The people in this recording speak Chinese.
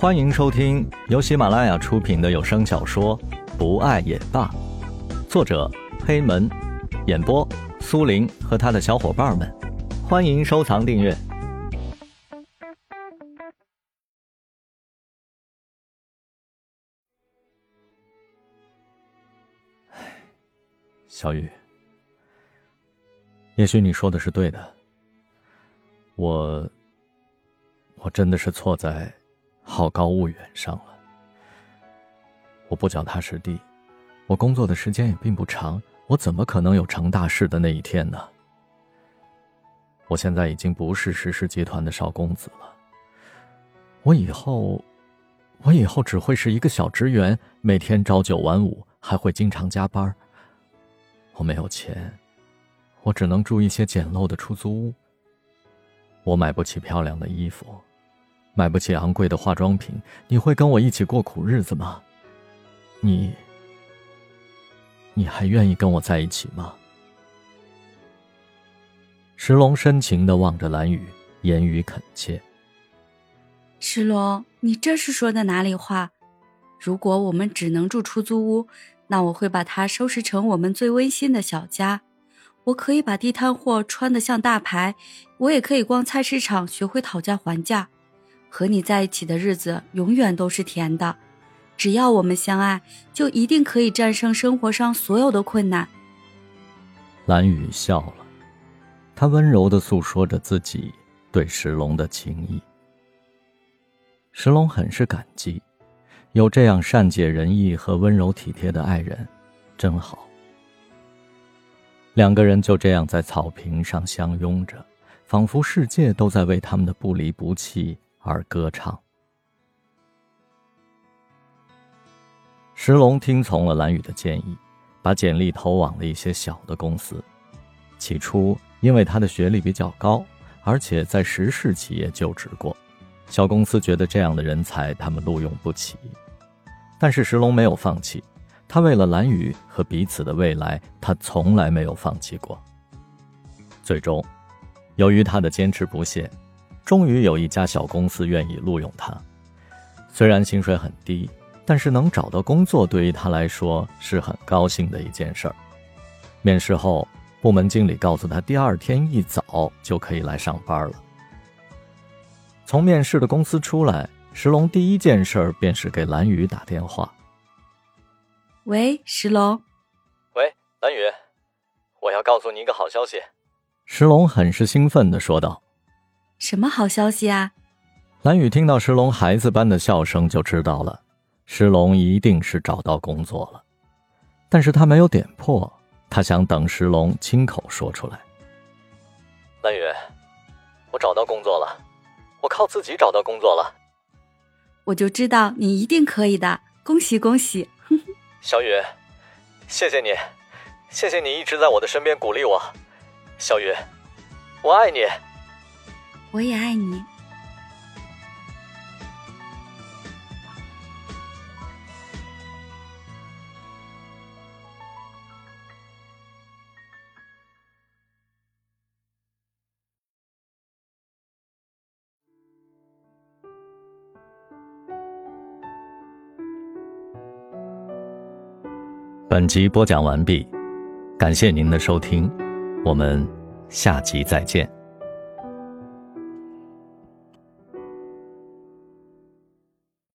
欢迎收听由喜马拉雅出品的有声小说《不爱也罢》，作者黑门，演播苏林和他的小伙伴们。欢迎收藏订阅。小雨，也许你说的是对的。我，我真的是错在好高骛远上了。我不脚踏实地，我工作的时间也并不长，我怎么可能有成大事的那一天呢？我现在已经不是石氏集团的少公子了。我以后，我以后只会是一个小职员，每天朝九晚五，还会经常加班。我没有钱，我只能住一些简陋的出租屋。我买不起漂亮的衣服，买不起昂贵的化妆品。你会跟我一起过苦日子吗？你，你还愿意跟我在一起吗？石龙深情的望着蓝雨，言语恳切。石龙，你这是说的哪里话？如果我们只能住出租屋，那我会把它收拾成我们最温馨的小家。我可以把地摊货穿得像大牌，我也可以逛菜市场，学会讨价还价。和你在一起的日子永远都是甜的，只要我们相爱，就一定可以战胜生活上所有的困难。蓝雨笑了，他温柔地诉说着自己对石龙的情谊。石龙很是感激，有这样善解人意和温柔体贴的爱人，真好。两个人就这样在草坪上相拥着，仿佛世界都在为他们的不离不弃而歌唱。石龙听从了蓝雨的建议，把简历投往了一些小的公司。起初，因为他的学历比较高，而且在石氏企业就职过，小公司觉得这样的人才他们录用不起。但是石龙没有放弃。他为了蓝雨和彼此的未来，他从来没有放弃过。最终，由于他的坚持不懈，终于有一家小公司愿意录用他。虽然薪水很低，但是能找到工作对于他来说是很高兴的一件事儿。面试后，部门经理告诉他，第二天一早就可以来上班了。从面试的公司出来，石龙第一件事便是给蓝雨打电话。喂，石龙。喂，蓝雨，我要告诉你一个好消息。石龙很是兴奋的说道：“什么好消息啊？”蓝雨听到石龙孩子般的笑声，就知道了，石龙一定是找到工作了。但是他没有点破，他想等石龙亲口说出来。蓝雨，我找到工作了，我靠自己找到工作了。我就知道你一定可以的，恭喜恭喜！小雨，谢谢你，谢谢你一直在我的身边鼓励我。小雨，我爱你。我也爱你。本集播讲完毕，感谢您的收听，我们下集再见。